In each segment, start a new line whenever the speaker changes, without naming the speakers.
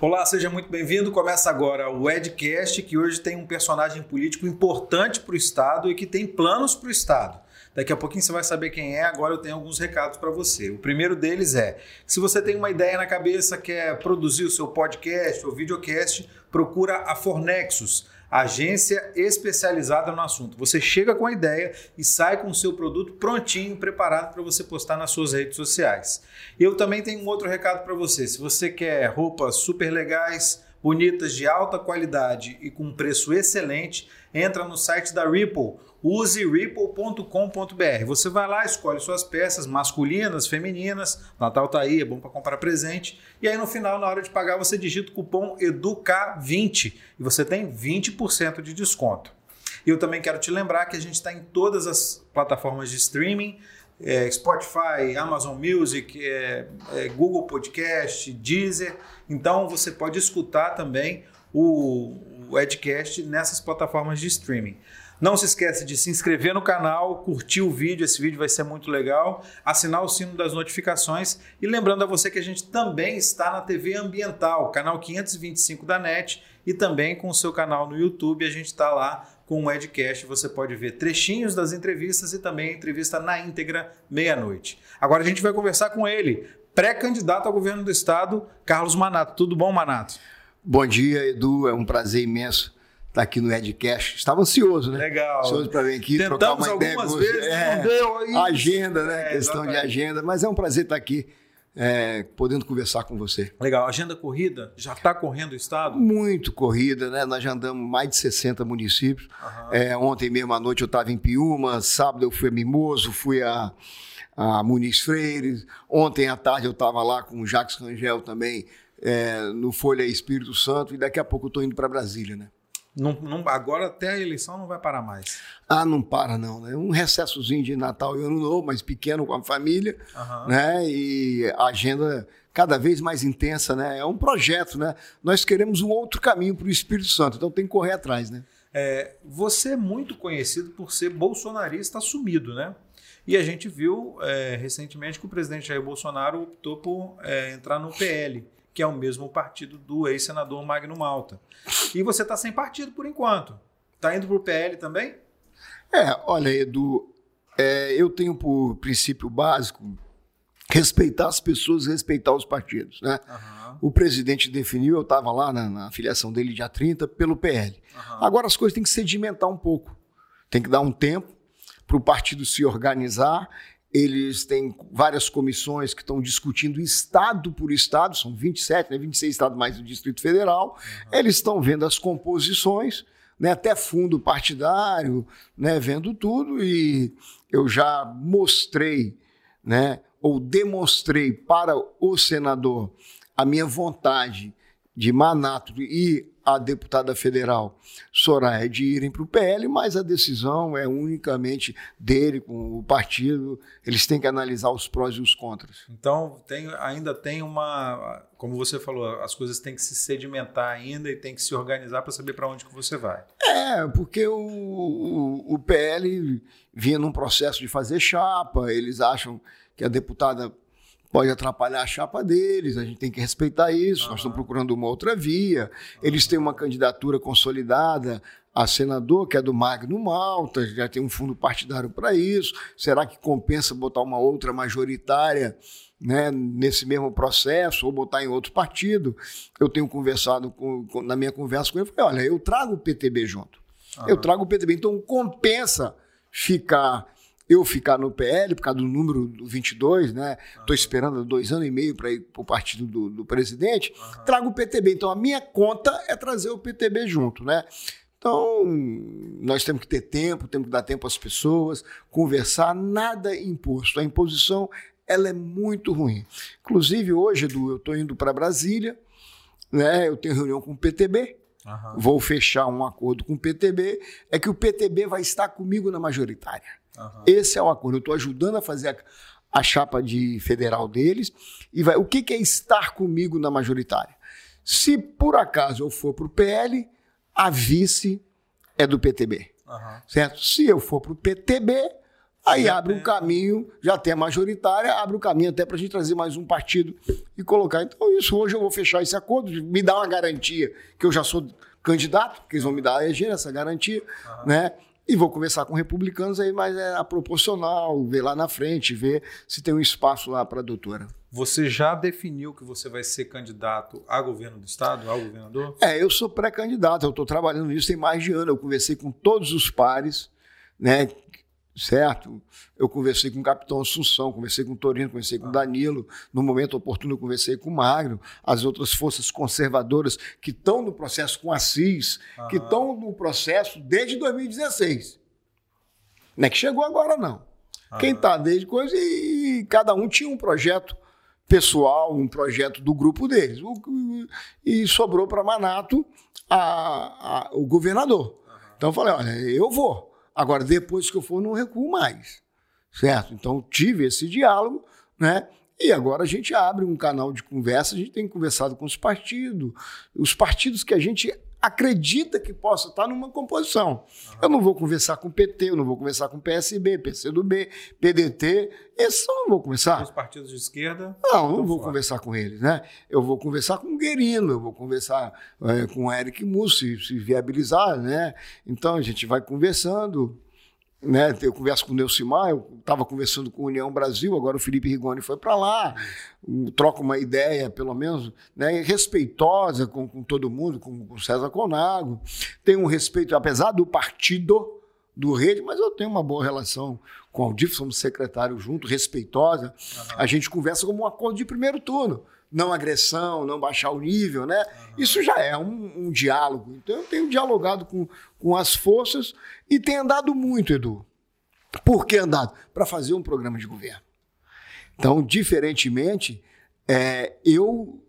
Olá, seja muito bem-vindo. Começa agora o Edcast, que hoje tem um personagem político importante para o Estado e que tem planos para o Estado. Daqui a pouquinho você vai saber quem é, agora eu tenho alguns recados para você. O primeiro deles é: se você tem uma ideia na cabeça, quer produzir o seu podcast ou videocast, procura a Fornexus agência especializada no assunto. Você chega com a ideia e sai com o seu produto prontinho, preparado para você postar nas suas redes sociais. Eu também tenho um outro recado para você. Se você quer roupas super legais, bonitas, de alta qualidade e com preço excelente, entra no site da Ripple use ripple.com.br. Você vai lá, escolhe suas peças masculinas, femininas, Natal tá aí, é bom para comprar presente. E aí no final, na hora de pagar, você digita o cupom EDUCA20 e você tem 20% de desconto. E eu também quero te lembrar que a gente está em todas as plataformas de streaming, é, Spotify, Amazon Music, é, é, Google Podcast, Deezer. Então você pode escutar também o, o Edcast nessas plataformas de streaming. Não se esqueça de se inscrever no canal, curtir o vídeo, esse vídeo vai ser muito legal, assinar o sino das notificações e lembrando a você que a gente também está na TV Ambiental, canal 525 da NET e também com o seu canal no YouTube, a gente está lá com o Edcast, você pode ver trechinhos das entrevistas e também a entrevista na íntegra meia-noite. Agora a gente vai conversar com ele, pré-candidato ao governo do estado, Carlos Manato. Tudo bom, Manato?
Bom dia, Edu, é um prazer imenso tá aqui no Edcast. Estava ansioso, né?
Legal.
Ansioso para vir aqui,
Tentamos
trocar uma ideia
algumas vezes,
É,
não deu aí.
agenda, né?
É,
Questão de
exatamente.
agenda. Mas é um prazer estar aqui, é, podendo conversar com você.
Legal. Agenda corrida? Já está correndo o estado?
Muito corrida, né? Nós já andamos mais de 60 municípios. É, ontem mesmo à noite eu estava em Piúma, sábado eu fui a Mimoso, fui a, a Muniz Freire. Ontem à tarde eu estava lá com o Jacques Rangel também, é, no Folha Espírito Santo, e daqui a pouco eu estou indo para Brasília, né?
Não, não- agora até a eleição não vai parar mais.
Ah, não para não, né? Um recessozinho de Natal e Ano Novo, mas pequeno com a família, né? E a agenda cada vez mais intensa, né? É um projeto, né? Nós queremos um outro caminho para o Espírito Santo, então tem que correr atrás, né?
É, você é muito conhecido por ser bolsonarista assumido, né? E a gente viu é, recentemente que o presidente Jair Bolsonaro optou por é, entrar no PL, que é o mesmo partido do ex-senador Magno Malta. E você está sem partido por enquanto. Está indo para o PL também?
É, olha, Edu, é, eu tenho por princípio básico respeitar as pessoas, respeitar os partidos, né? O presidente definiu, eu estava lá na, na filiação dele dia 30, pelo PL. Agora as coisas têm que sedimentar um pouco. Tem que dar um tempo para o partido se organizar. Eles têm várias comissões que estão discutindo estado por estado, são 27, né, 26 estados mais o Distrito Federal. Eles estão vendo as composições, né, até fundo partidário, né, vendo tudo. E eu já mostrei, né, ou demonstrei para o senador a minha vontade de Manato e a deputada federal Soraya de irem para o PL, mas a decisão é unicamente dele com o partido. Eles têm que analisar os prós e os contras.
Então tem, ainda tem uma. Como você falou, as coisas têm que se sedimentar ainda e tem que se organizar para saber para onde que você vai.
É, porque o, o, o PL vinha num processo de fazer chapa, eles acham que a deputada pode atrapalhar a chapa deles, a gente tem que respeitar isso, nós estamos procurando uma outra via. Eles têm uma candidatura consolidada a senador, que é do Magno Malta, já tem um fundo partidário para isso. Será que compensa botar uma outra majoritária né, nesse mesmo processo ou botar em outro partido? Eu tenho conversado com, com- na minha conversa com ele, eu falei, olha, eu trago o PTB junto. Eu trago o PTB, então compensa ficar eu ficar no PL por causa do número do 22, né? Estou esperando dois anos e meio para ir para o partido do, do presidente. Trago o PTB. Então a minha conta é trazer o PTB junto, né? Então, nós temos que ter tempo, temos que dar tempo às pessoas, conversar, nada imposto. A imposição, ela é muito ruim. Inclusive, hoje, Edu, eu estou indo para Brasília, né? eu tenho reunião com o PTB,
Aham.
vou fechar um acordo com o PTB, é que o PTB vai estar comigo na majoritária.
Aham.
Esse é o acordo. Eu estou ajudando a fazer a, a chapa de federal deles. E vai, o que, que é estar comigo na majoritária? Se por acaso eu for para o PL, a vice é do PTB.
Aham.
Certo? Se eu for para o PTB, Aí já abre tem. um caminho, já tem a majoritária, abre o um caminho até para a gente trazer mais um partido e colocar. Então, isso hoje eu vou fechar esse acordo, me dá uma garantia que eu já sou candidato, que eles vão me dar a essa garantia, uhum. né? E vou conversar com republicanos aí, mas é a proporcional, ver lá na frente, ver se tem um espaço lá para a doutora.
Você já definiu que você vai ser candidato a governo do estado, ao governador?
É, eu sou pré-candidato, eu estou trabalhando nisso tem mais de ano. Eu conversei com todos os pares, né? Certo? Eu conversei com o capitão Assunção, conversei com o Torino, conversei com o Danilo. No momento oportuno, eu conversei com o Magno, as outras forças conservadoras que estão no processo com a CIS, que estão no processo desde 2016. Não é que chegou agora, não. Quem está desde coisa e, e cada um tinha um projeto pessoal, um projeto do grupo deles. E sobrou para Manato a, a, o governador. Então eu falei: olha, eu vou. Agora, depois que eu for, não recuo mais. Certo? Então, tive esse diálogo, né? E agora a gente abre um canal de conversa, a gente tem conversado com os partidos, os partidos que a gente acredita que possa estar numa composição. Uhum. Eu não vou conversar com o PT, eu não vou conversar com o PSB, PCdoB, PDT, esses eu não vou conversar.
Os partidos de esquerda?
Não, não vou fora. conversar com eles, né? Eu vou conversar com o Guerino, eu vou conversar é, com o Eric Mussi, se viabilizar, né? Então a gente vai conversando, né? Eu converso com o Neucimar, eu estava conversando com a União Brasil, agora o Felipe Rigoni foi para lá, troca uma ideia, pelo menos, né? respeitosa com, com todo mundo, com, com César Conago. Tem um respeito, apesar do partido do Rede, mas eu tenho uma boa relação com o Aldir, somos secretário junto, respeitosa. Uhum. A gente conversa como um acordo de primeiro turno não agressão, não baixar o nível, né? Uhum. Isso já é um, um, diálogo. Então eu tenho dialogado com, com as forças e tenho andado muito, Edu. Por que andado? Para fazer um programa de governo. Então, diferentemente, é, eu,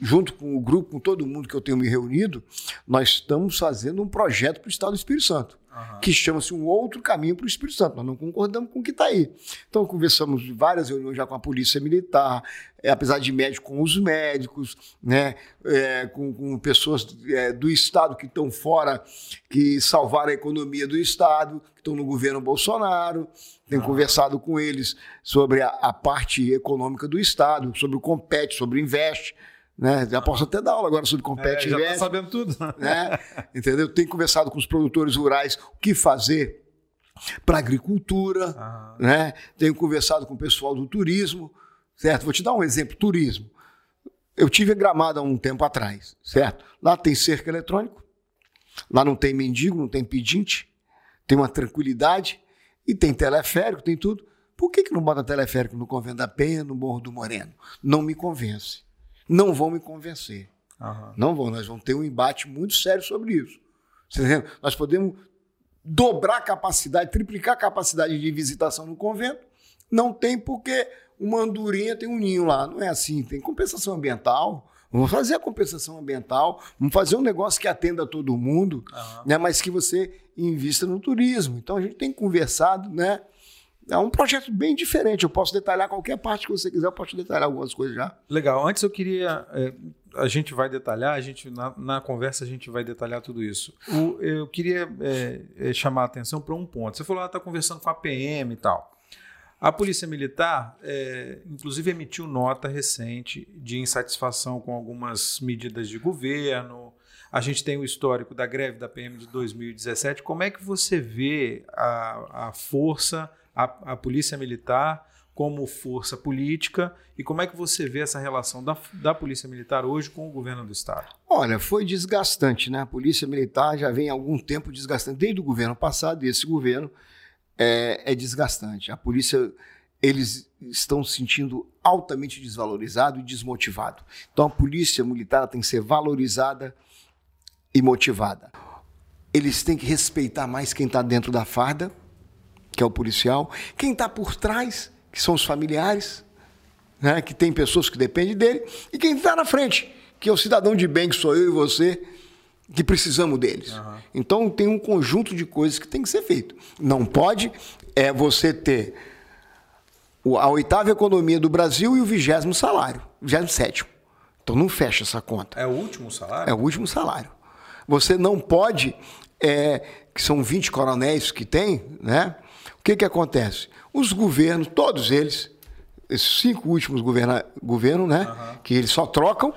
junto com o grupo, com todo mundo que eu tenho me reunido, nós estamos fazendo um projeto para o Estado do Espírito Santo uhum. que chama-se um outro caminho para o Espírito Santo. Nós não concordamos com o que está aí. Então, conversamos várias reuniões já com a Polícia Militar, é, apesar de médico, com os médicos, né, é, com, com, pessoas é, do Estado que estão fora, que salvaram a economia do Estado, que estão no governo Bolsonaro. Tenho uhum. conversado com eles sobre a, a parte econômica do Estado, sobre o Compete, sobre o Investe. Né? Já posso até dar aula agora sobre compete
é, já está sabendo tudo.
Né? Entendeu? Tenho conversado com os produtores rurais o que fazer para agricultura, ah. né? Tenho conversado com o pessoal do turismo, certo? Vou te dar um exemplo, turismo. Eu tive em Gramado há um tempo atrás, certo? Lá tem cerca eletrônico, lá não tem mendigo, não tem pedinte, tem uma tranquilidade e tem teleférico, tem tudo. Por que, que não bota teleférico no Convento da Penha, no Morro do Moreno? Não me convence não vão me convencer. Uhum. Não vão, nós vamos ter um embate muito sério sobre isso. Você Nós podemos dobrar a capacidade, triplicar a capacidade de visitação no convento. Não tem porque uma andorinha tem um ninho lá. Não é assim. Tem compensação ambiental. Vamos fazer a compensação ambiental, vamos fazer um negócio que atenda todo mundo, uhum. né, mas que você invista no turismo. Então a gente tem conversado, né? É um projeto bem diferente. Eu posso detalhar qualquer parte que você quiser, eu posso detalhar algumas coisas já.
Legal. Antes eu queria. É, a gente vai detalhar, a gente, na, na, conversa a gente vai detalhar tudo isso. O, eu queria é, é chamar a atenção para um ponto. Você falou que ah, está conversando com a PM e tal. A Polícia Militar, é, inclusive, emitiu nota recente de insatisfação com algumas medidas de governo. A gente tem o histórico da greve da PM de 2017. Como é que você vê a, a força a, a polícia militar como força política e como é que você vê essa relação da, da polícia militar hoje com o governo do estado?
Olha, foi desgastante, né? A polícia militar já vem há algum tempo desgastante, desde o governo passado e esse governo é, é desgastante. A polícia, eles estão se sentindo altamente desvalorizado e desmotivado. Então a polícia militar tem que ser valorizada e motivada. Eles têm que respeitar mais quem está dentro da farda, que é o policial, quem está por trás, que são os familiares, né, que tem pessoas que dependem dele, e quem está na frente, que é o cidadão de bem, que sou eu e você, que precisamos deles. Uhum. Então tem um conjunto de coisas que tem que ser feito. Não pode é você ter a oitava economia do Brasil e o vigésimo salário, vigésimo sétimo. Então não fecha essa conta.
É o último salário?
É o último salário. Você não pode, é, que são 20 coronéis que tem, né? O que, que acontece? Os governos, todos eles, esses cinco últimos governos, né? Uhum. Que eles só trocam, o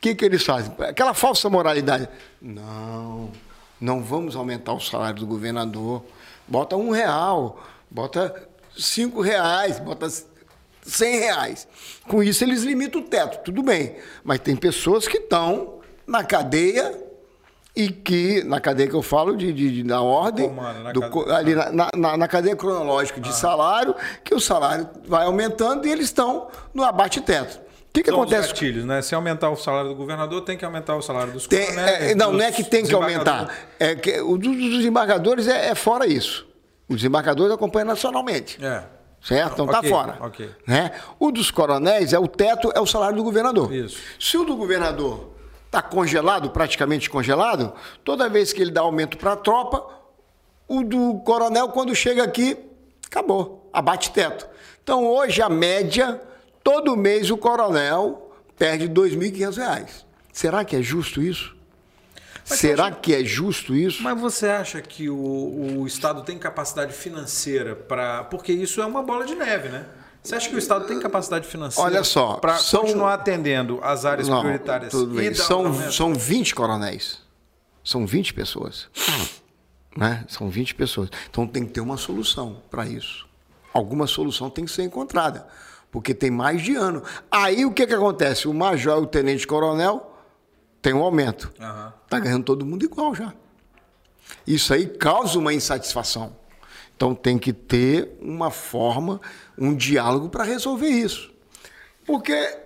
que, que eles fazem? Aquela falsa moralidade. Não, não vamos aumentar o salário do governador. Bota um real, bota cinco reais, bota 100 reais. Com isso, eles limitam o teto, tudo bem. Mas tem pessoas que estão na cadeia e que, na cadeia que eu falo, de, de, de na ordem, Comando, na do, cadeia. ali na, na, na, cadeia cronológica de ah. salário, que o salário vai aumentando e eles estão no abate-teto. O que, que acontece?
gatilhos, né? Se aumentar o salário do governador, tem que aumentar o salário dos
tem, é, Não, não é que tem que aumentar. É que o dos desembargadores é, é fora isso. Os desembargadores acompanham nacionalmente. É. Certo? Então está okay, fora. Okay. Né? O dos coronéis é o teto, é o salário do governador. Isso. Se o do governador está congelado, praticamente congelado, toda vez que ele dá aumento para a tropa, o do coronel, quando chega aqui, acabou, abate teto. Então hoje a média, todo mês o coronel perde R$ 2.500. Será que é justo isso? Mas Será acha... que é justo isso?
Mas você acha que o, o Estado tem capacidade financeira para. Porque isso é uma bola de neve, né? Você acha que o Estado tem capacidade financeira
Olha só,
para são... continuar atendendo as áreas Não, prioritárias?
Tudo bem. São, são 20 coronéis. São 20 pessoas. né? São 20 pessoas. Então tem que ter uma solução para isso. Alguma solução tem que ser encontrada. Porque tem mais de ano. Aí o que, que acontece? O major e o tenente-coronel tem um aumento. Está uhum. ganhando todo mundo igual já. Isso aí causa uma insatisfação. Então tem que ter uma forma, um diálogo para resolver isso. Porque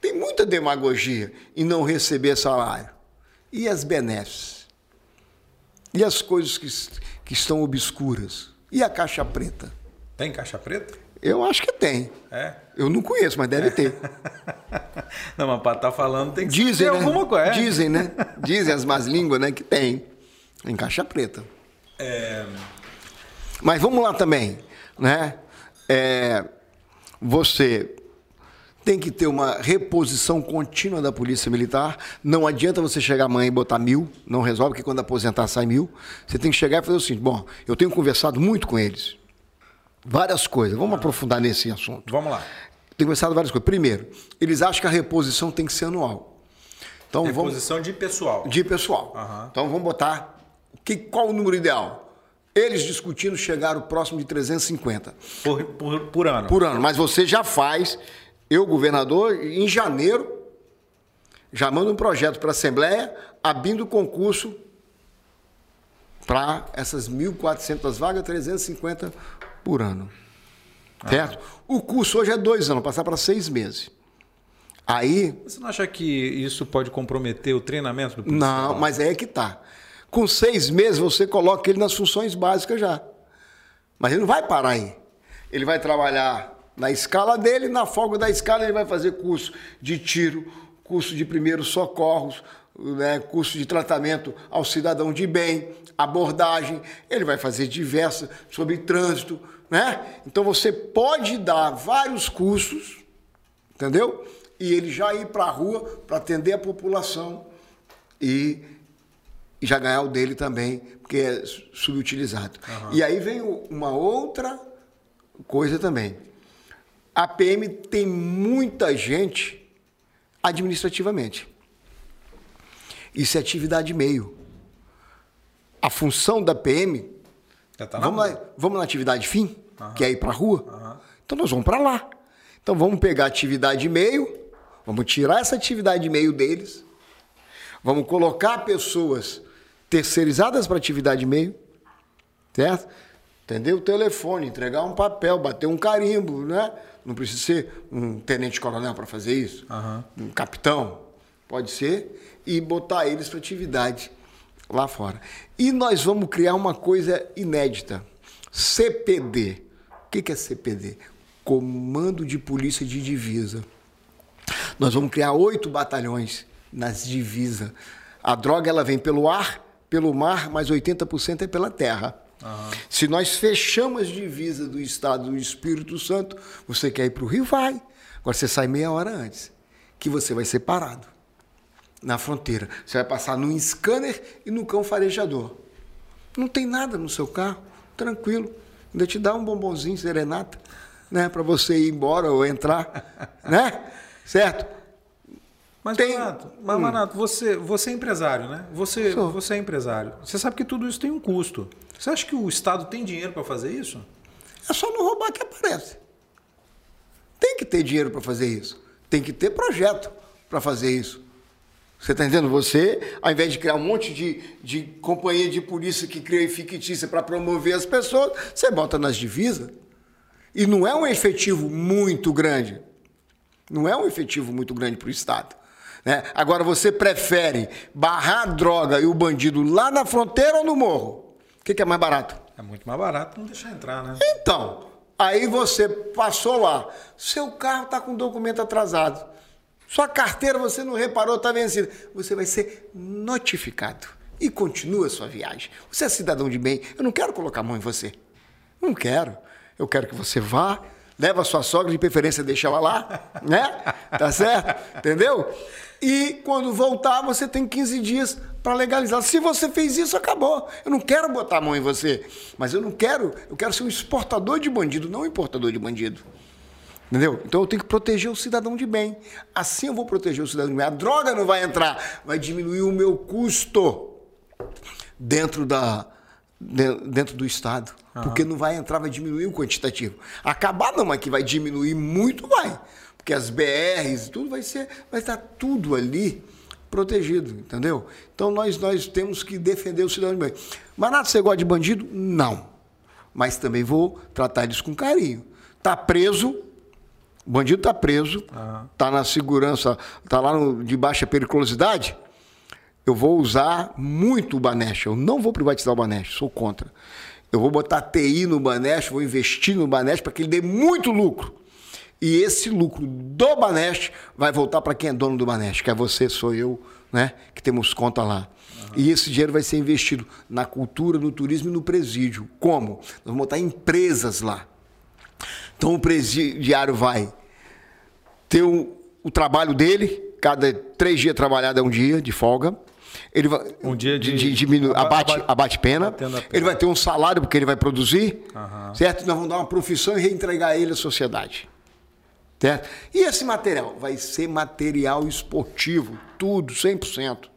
tem muita demagogia em não receber salário. E as benesses? E as coisas que, que estão obscuras? E a caixa preta?
Tem caixa preta?
Eu acho que tem. É? Eu não conheço, mas deve ter.
não, mas para estar tá falando tem que
Dizem, ter né? alguma coisa. Dizem, né? Dizem as más línguas, né? Que tem. Em caixa preta. É... Mas vamos lá também, né? É... Você tem que ter uma reposição contínua da polícia militar. Não adianta você chegar amanhã e botar mil, não resolve, porque quando aposentar sai mil. Você tem que chegar e fazer o seguinte: bom, eu tenho conversado muito com eles várias coisas. Vamos aprofundar nesse assunto.
Vamos lá.
Tem começado várias coisas. Primeiro, eles acham que a reposição tem que ser anual.
Então, reposição vamos... de pessoal.
De pessoal. Uhum. Então vamos botar. Que, qual o número ideal? Eles discutindo chegaram próximo de 350.
Por, por, por ano.
Por ano. Mas você já faz, eu, governador, em janeiro, já mando um projeto para a Assembleia, abrindo concurso para essas 1.400 vagas, 350 por ano. Certo? O curso hoje é dois anos, passar para seis meses. Aí.
Você não acha que isso pode comprometer o treinamento do policial?
Não, mas é que tá. Com seis meses você coloca ele nas funções básicas já. Mas ele não vai parar aí. Ele vai trabalhar na escala dele, na folga da escala ele vai fazer curso de tiro, curso de primeiros socorros, né, curso de tratamento ao cidadão de bem, abordagem, ele vai fazer diversas sobre trânsito, né? Então você pode dar vários cursos, entendeu? E ele já ir para a rua para atender a população e, e, já ganhar o dele também, porque é subutilizado. Uhum. E aí vem uma outra coisa também. A PM tem muita gente administrativamente. Isso é atividade meio. A função da PM. Tá vamos, lá, vamos na atividade fim, uhum. que é ir para a rua? Uhum. Então nós vamos para lá. Então vamos pegar a atividade meio, vamos tirar essa atividade meio deles, vamos colocar pessoas terceirizadas para atividade meio, certo? Entendeu? O telefone, entregar um papel, bater um carimbo, né? Não precisa ser um tenente-coronel para fazer isso, uhum. um capitão, pode ser e botar eles para atividade lá fora. E nós vamos criar uma coisa inédita: CPD. O que é CPD? Comando de Polícia de Divisa. Nós vamos criar oito batalhões nas divisas. A droga ela vem pelo ar, pelo mar, mas 80% é pela terra. Uhum. Se nós fechamos as divisas do estado do Espírito Santo, você quer ir para o Rio? Vai. Agora você sai meia hora antes, que você vai ser parado na fronteira. Você vai passar num scanner e no cão farejador. Não tem nada no seu carro, tranquilo. Ainda te dá um bombonzinho serenata, né? Para você ir embora ou entrar, né? Certo?
Mas, tem... Manato, mas, hum. Manato você, você é empresário, né? Você, você é empresário. Você sabe que tudo isso tem um custo. Você acha que o Estado tem dinheiro para fazer isso?
É só não roubar que aparece. Tem que ter dinheiro para fazer isso. Tem que ter projeto para fazer isso. Você está entendendo? Você, ao invés de criar um monte de, de companhia de polícia que cria fictícia para promover as pessoas, você bota nas divisas. E não é um efetivo muito grande. Não é um efetivo muito grande para o Estado. Né? Agora, você prefere barrar a droga e o bandido lá na fronteira ou no morro? O que, que é mais barato?
É muito mais barato não deixar entrar, né?
Então, aí você passou lá, seu carro está com documento atrasado. Sua carteira você não reparou, está vencida. Você vai ser notificado e continua a sua viagem. Você é cidadão de bem. Eu não quero colocar a mão em você. Não quero. Eu quero que você vá, leva a sua sogra, de preferência deixa ela lá, né? Tá certo? Entendeu? E quando voltar, você tem 15 dias para legalizar. Se você fez isso, acabou. Eu não quero botar a mão em você, mas eu não quero, eu quero ser um exportador de bandido, não um importador de bandido. Entendeu? Então eu tenho que proteger o cidadão de bem. Assim eu vou proteger o cidadão de bem. A droga não vai entrar, vai diminuir o meu custo dentro da dentro do estado, uhum. porque não vai entrar, vai diminuir o quantitativo. Acabar não, mas que vai diminuir muito vai, porque as BRs tudo vai ser, vai estar tudo ali protegido, entendeu? Então nós nós temos que defender o cidadão de bem. Manato, você gosta de bandido? Não. Mas também vou tratar eles com carinho. Tá preso, o bandido está preso, está ah. na segurança, está lá no, de baixa periculosidade. Eu vou usar muito o Banesh. Eu não vou privatizar o Banesh, sou contra. Eu vou botar TI no Banesh, vou investir no Banesh para que ele dê muito lucro. E esse lucro do Banesh vai voltar para quem é dono do Banesh, que é você, sou eu, né? Que temos conta lá. Uhum. E esse dinheiro vai ser investido na cultura, no turismo e no presídio. Como? Nós vamos botar empresas lá. Então o presidiário vai ter o, o trabalho dele, cada três dias trabalhado é um dia de folga. Ele vai,
um dia de,
de, de abate, abate pena. pena. Ele vai ter um salário porque ele vai produzir, uhum. certo? Nós vamos dar uma profissão e reentregar ele à sociedade. Certo? E esse material vai ser material esportivo, tudo, 100%.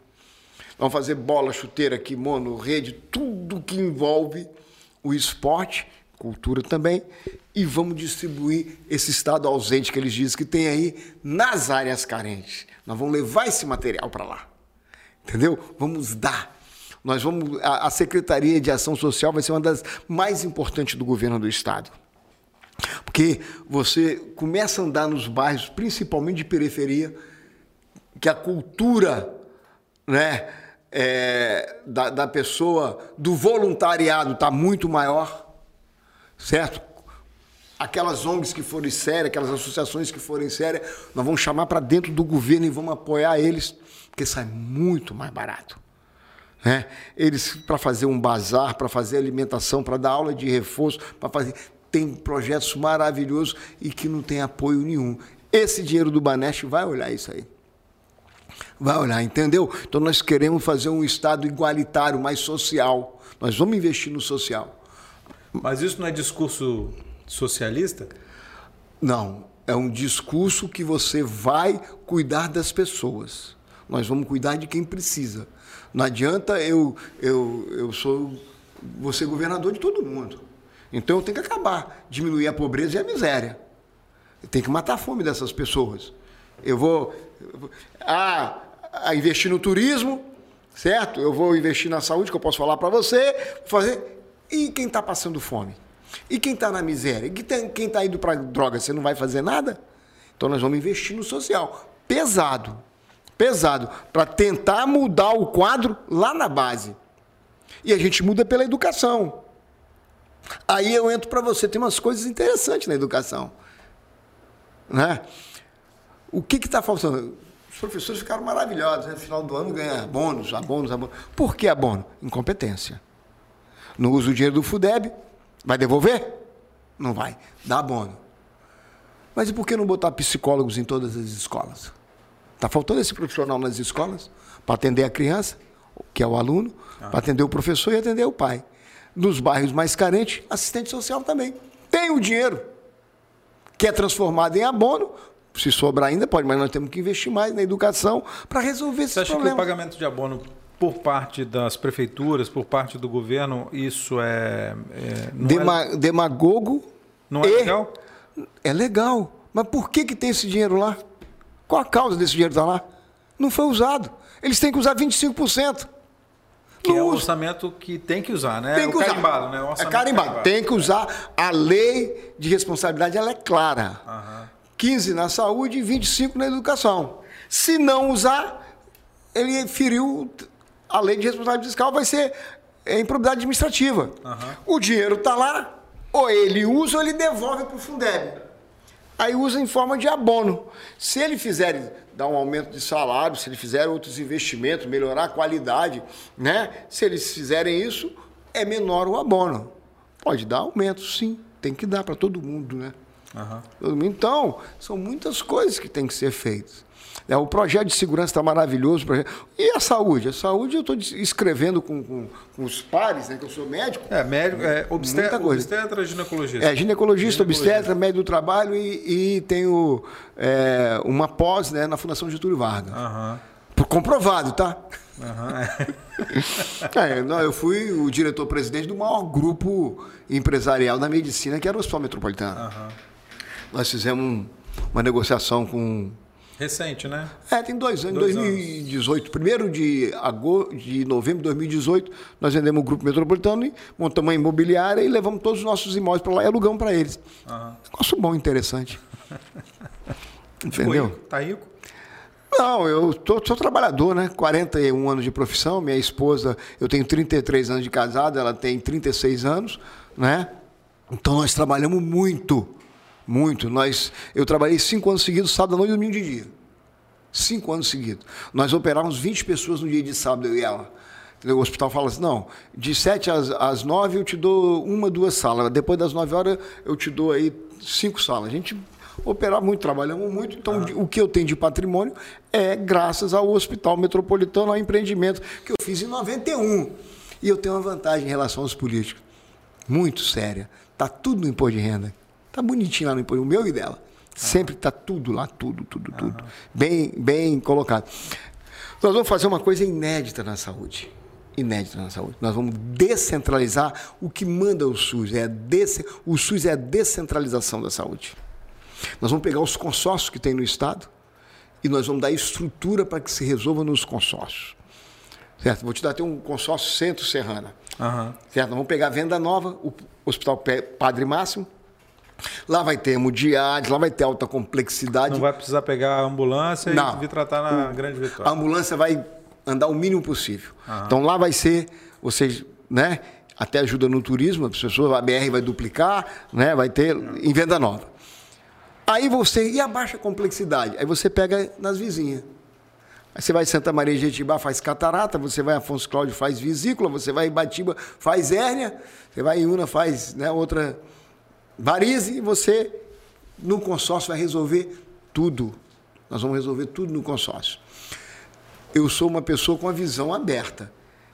Vamos fazer bola, chuteira, kimono, rede, tudo que envolve o esporte cultura também, e vamos distribuir esse estado ausente que eles dizem que tem aí nas áreas carentes. Nós vamos levar esse material para lá. Entendeu? Vamos dar. Nós vamos a, a Secretaria de Ação Social vai ser uma das mais importantes do governo do estado. Porque você começa a andar nos bairros, principalmente de periferia, que a cultura, né, é, da, da pessoa, do voluntariado está muito maior certo? Aquelas ONGs que forem sérias, aquelas associações que forem sérias, nós vamos chamar para dentro do governo e vamos apoiar eles, porque sai muito mais barato. Né? Eles, para fazer um bazar, para fazer alimentação, para dar aula de reforço, para fazer. Tem projetos maravilhosos e que não tem apoio nenhum. Esse dinheiro do Banesh vai olhar isso aí. Vai olhar, entendeu? Então nós queremos fazer um Estado igualitário, mais social. Nós vamos investir no social.
Mas isso não é discurso socialista?
Não. É um discurso que você vai cuidar das pessoas. Nós vamos cuidar de quem precisa. Não adianta eu, eu, eu sou ser governador de todo mundo. Então eu tenho que acabar, diminuir a pobreza e a miséria. Eu tenho que matar a fome dessas pessoas. Eu vou, eu vou ah, a investir no turismo, certo? Eu vou investir na saúde, que eu posso falar para você, fazer e quem está passando fome? E quem está na miséria? E quem está indo para droga? Você não vai fazer nada? Então nós vamos investir no social. Pesado. Pesado. Para tentar mudar o quadro lá na base. E a gente muda pela educação. Aí eu entro para você. Tem umas coisas interessantes na educação. Né? O que está faltando? Os professores ficaram maravilhosos. Né? No final do ano ganha bônus, abonos, abonos. Por que abono? Incompetência. Não usa o dinheiro do FUDEB, vai devolver? Não vai. Dá abono. Mas e por que não botar psicólogos em todas as escolas? Está faltando esse profissional nas escolas para atender a criança, que é o aluno, ah. para atender o professor e atender o pai. Nos bairros mais carentes, assistente social também. Tem o dinheiro que é transformado em abono, se sobrar ainda pode, mas nós temos que investir mais na educação para resolver esses
Você acha
problemas.
que o pagamento de abono por parte das prefeituras, por parte do governo, isso é, é não,
Dema
é,
demagogo
não é
e-
legal?
é legal. Mas por que, que tem esse dinheiro lá? Qual a causa desse dinheiro estar lá? Não foi usado. Eles têm que usar 25%.
Que é o orçamento que tem que usar, né?
Tem
o
que usar.
carimbado, né? O
é
orçamento
carimbado. Tem que usar. A lei de responsabilidade ela é clara.
Aham.
15 na saúde e 25 na educação. Se não usar, ele feriu a lei de responsabilidade fiscal, vai ser é, improbidade administrativa.
Aham.
O dinheiro está lá, ou ele usa ou ele devolve para o Fundeb. Aí usa em forma de abono. Se ele fizer dar um aumento de salário, se ele fizer outros investimentos, melhorar a qualidade, né? Se eles fizerem isso, é menor o abono. Pode dar aumento, sim. Tem que dar para todo mundo, né? Mundo. Então, são muitas coisas que têm que ser feitas. É, o projeto de segurança está maravilhoso. E a saúde? A saúde eu estou escrevendo com, com- com os pares, né, que eu sou médico.
É, médico, é obstetra, obstetra ginecologista.
É, ginecologista,
Ginecologista.
obstetra, médico do trabalho e, e tenho é, uma pós né, na Fundação Getúlio Vargas. Por- Comprovado, tá?
Aham.
É, não, eu fui o diretor-presidente do maior grupo empresarial da medicina, que era o Hospital Metropolitano.
Aham.
Nós fizemos um- uma negociação com
Recente, né?
É, tem dois anos. Em
Dois
2018, primeiro de, agosto, de novembro de 2018, nós vendemos o Grupo Metropolitano e montamos uma imobiliária e levamos todos os nossos imóveis para lá e alugamos para eles.
Aham.
Negócio bom, interessante. Entendeu?
Ficou rico? Tá rico?
Não, eu tô, sou trabalhador, né? 41 anos de profissão, minha esposa, eu tenho 33 anos de casado, ela tem 36 anos, né? Então nós trabalhamos muito, muito. Nós, eu trabalhei cinco anos seguidos, sábado à noite e domingo de dia. Cinco anos seguidos. Nós operávamos 20 pessoas no dia de sábado, eu e ela. O hospital fala assim, não, de 7 às, às 9 eu te dou uma, duas salas. Depois das 9 horas eu te dou aí cinco salas. A gente operava muito, trabalhamos muito. Então, o que eu tenho de patrimônio é graças ao Hospital Metropolitano, ao empreendimento que eu fiz em 91. E eu tenho uma vantagem em relação aos políticos, muito séria. Está tudo no imposto de renda. Está bonitinho lá no imposto, o meu e dela. Sempre está tudo lá, tudo, tudo, tudo. Bem, bem colocado. Nós vamos fazer uma coisa inédita na saúde. Inédita na saúde. Nós vamos descentralizar o que manda o SUS. É O SUS é a descentralização da saúde. Nós vamos pegar os consórcios que tem no Estado e nós vamos dar estrutura para que se resolva nos consórcios. Certo? Vou te dar até um consórcio Centro Serrana.
Aham.
Certo? Nós vamos pegar a Venda Nova, o Hospital Padre Máximo. Lá vai ter hemodiálise, lá vai ter alta complexidade.
Não vai precisar pegar a ambulância
Não.
e vir tratar na Grande
A
Vitória.
ambulância vai andar o mínimo possível. Então lá vai ser, seja, né, até ajuda no turismo, as pessoas, a BR vai duplicar, né, vai ter em venda nova. Aí você, e a baixa complexidade? Aí você pega nas vizinhas. Aí você vai em Santa Maria de Jetibá, faz catarata, você vai em Afonso Cláudio, faz vesícula, você vai em Batiba, faz hérnia, você vai em Una, faz né, outra varize, e você, no consórcio, vai resolver tudo. Nós vamos resolver tudo no consórcio. Eu sou uma pessoa com a visão aberta.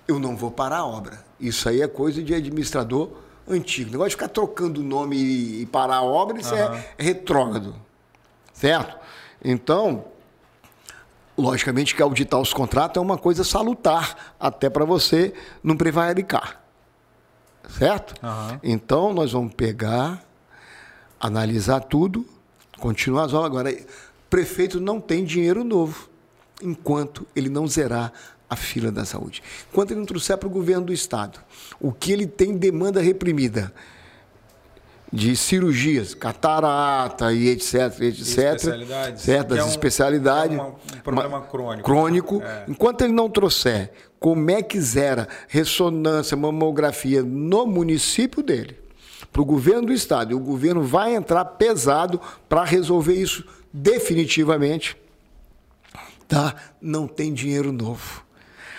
Eu não vou parar a obra. Isso aí é coisa de administrador antigo. O negócio de ficar trocando o nome e parar a obra, isso
Aham.
é, retrógrado. Certo? Então, logicamente que auditar os contratos é uma coisa salutar, até para você não prevaricar. Certo?
Aham.
Então, nós vamos pegar, analisar tudo, continuar as obras. Agora, prefeito não tem dinheiro novo enquanto ele não zerar a fila da saúde. Enquanto ele não trouxer para o governo do Estado o que ele tem demanda reprimida de cirurgias, catarata e etc, etc.
especialidades?
Certo,
Que é um-
especialidades.
é uma- um problema crônico.
Crônico.
É.
Enquanto ele não trouxer como é que zera ressonância, mamografia no município dele, para o governo do estado, e o governo vai entrar pesado para resolver isso definitivamente, tá? Não tem dinheiro novo.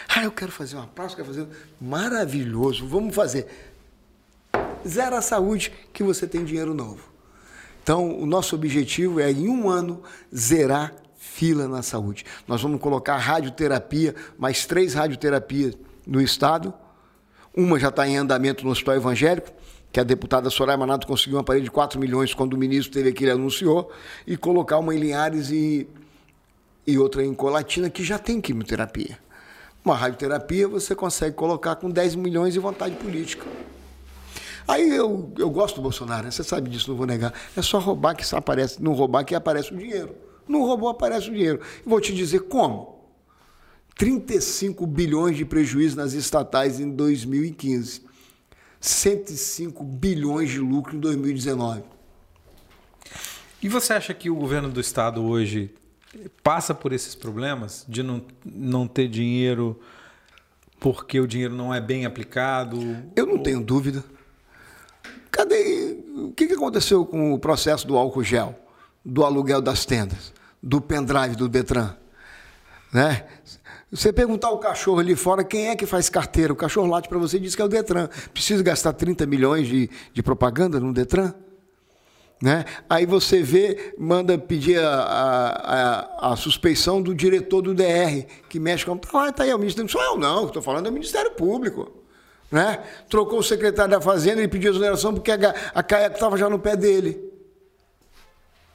Ah, eu quero fazer uma praça, quero fazer. Maravilhoso, vamos fazer. Zero a saúde que você tem dinheiro novo. Então, o nosso objetivo é, em um ano, zerar fila na saúde. Nós vamos colocar radioterapia, mais três radioterapias no estado. Uma já está em andamento no Hospital Evangélico, que a deputada Soraya Manato conseguiu uma parede de 4 milhões quando o ministro teve aqui, ele anunciou, e colocar uma em Linhares e, e outra em Colatina, que já tem quimioterapia. Uma radioterapia você consegue colocar com 10 milhões de vontade política. Aí eu, eu gosto do Bolsonaro, né? você sabe disso, não vou negar. É só roubar que aparece, não roubar que aparece o dinheiro. Não roubou, aparece o dinheiro. E vou te dizer como. 35 bilhões de prejuízo nas estatais em 2015. 105 bilhões de lucro em 2019.
E você acha que o governo do estado hoje passa por esses problemas de não, não ter dinheiro porque o dinheiro não é bem aplicado?
Eu não tenho dúvida. Cadê? O que aconteceu com o processo do álcool gel, do aluguel das tendas, do pendrive do Detran? Né? Você perguntar ao cachorro ali fora quem é que faz carteira, o cachorro late para você e diz que é o Detran. Precisa gastar 30 milhões de, de propaganda no Detran? Né? Aí você vê, manda pedir a, a, a, suspeição do diretor do DR, que mexe com. Ah, tá aí, é o ministro. Não sou eu, não, estou falando é o Ministério Público. Né? Trocou o secretário da Fazenda e pediu exoneração porque a, a estava já no pé dele.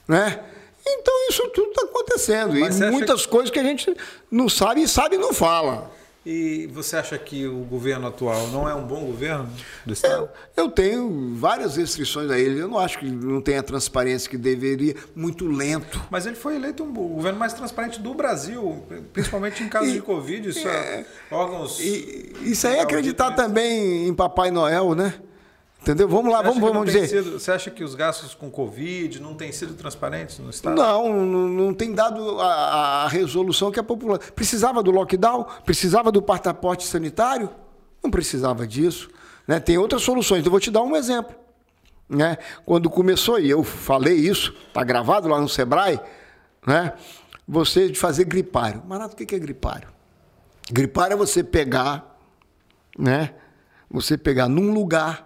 Né? Então isso tudo está acontecendo. Mas e muitas que... coisas que a gente não sabe e sabe e não fala.
E você acha que o governo atual não é um bom governo do Estado?
Eu, eu tenho várias restrições a ele. Eu não acho que não tem a transparência que deveria, muito lento.
Mas ele foi eleito um, o governo mais transparente do Brasil, principalmente em casos e, de Covid. Isso é, é órgãos.
E, isso aí é acreditar também em Papai Noel, né? Entendeu? Vamos lá, vamos, vamos dizer.
Sido, você acha que os gastos com Covid não têm sido transparentes no Estado?
Não, não, não tem dado a, a, resolução que a população. Precisava do lockdown? Precisava do passaporte sanitário? Não precisava disso. Né? Tem outras soluções. Eu vou te dar um exemplo. Né? Quando começou, e eu falei isso, está gravado lá no Sebrae, né? você de fazer gripário. Marato, o que é gripário? Gripário é você pegar, né? Você pegar num lugar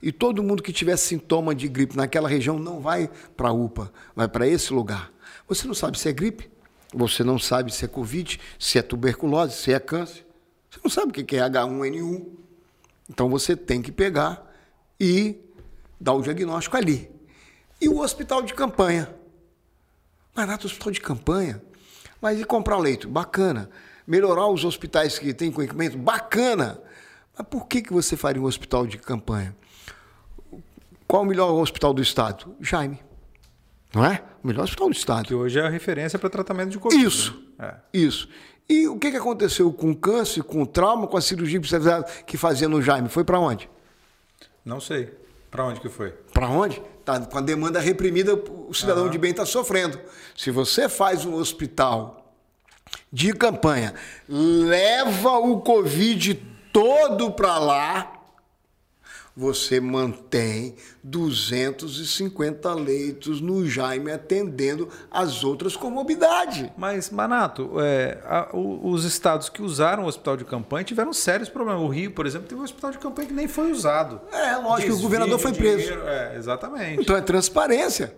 e todo mundo que tiver sintoma de gripe naquela região não vai para a UPA, vai para esse lugar. Você não sabe se é gripe, você não sabe se é Covid, se é tuberculose, se é câncer. Você não sabe o que é H1N1. Então você tem que pegar e dar o diagnóstico ali. E o hospital de campanha? Barato hospital de campanha. Mas e comprar leito? Bacana. Melhorar os hospitais que têm conhecimento? Bacana. Mas por que, que você faria um hospital de campanha? Qual o melhor hospital do Estado? Jaime. Não é? O melhor hospital do Estado.
Que hoje é a referência para tratamento de Covid.
Isso. Né? É. Isso. E o que, que aconteceu com o câncer, com o trauma, com a cirurgia que fazia no Jaime? Foi para onde?
Não sei. Para onde que foi?
Para onde? Tá, com a demanda reprimida, o cidadão uhum. de bem está sofrendo. Se você faz um hospital de campanha, leva o Covid todo para lá, você mantém 250 leitos no Jaime atendendo as outras comorbidades.
Mas, Manato, é, a, o, os estados que usaram o hospital de campanha tiveram sérios problemas. O Rio, por exemplo, teve um hospital de campanha que nem foi usado.
É, lógico que o governador foi preso. Dinheiro,
é, exatamente.
Então é transparência.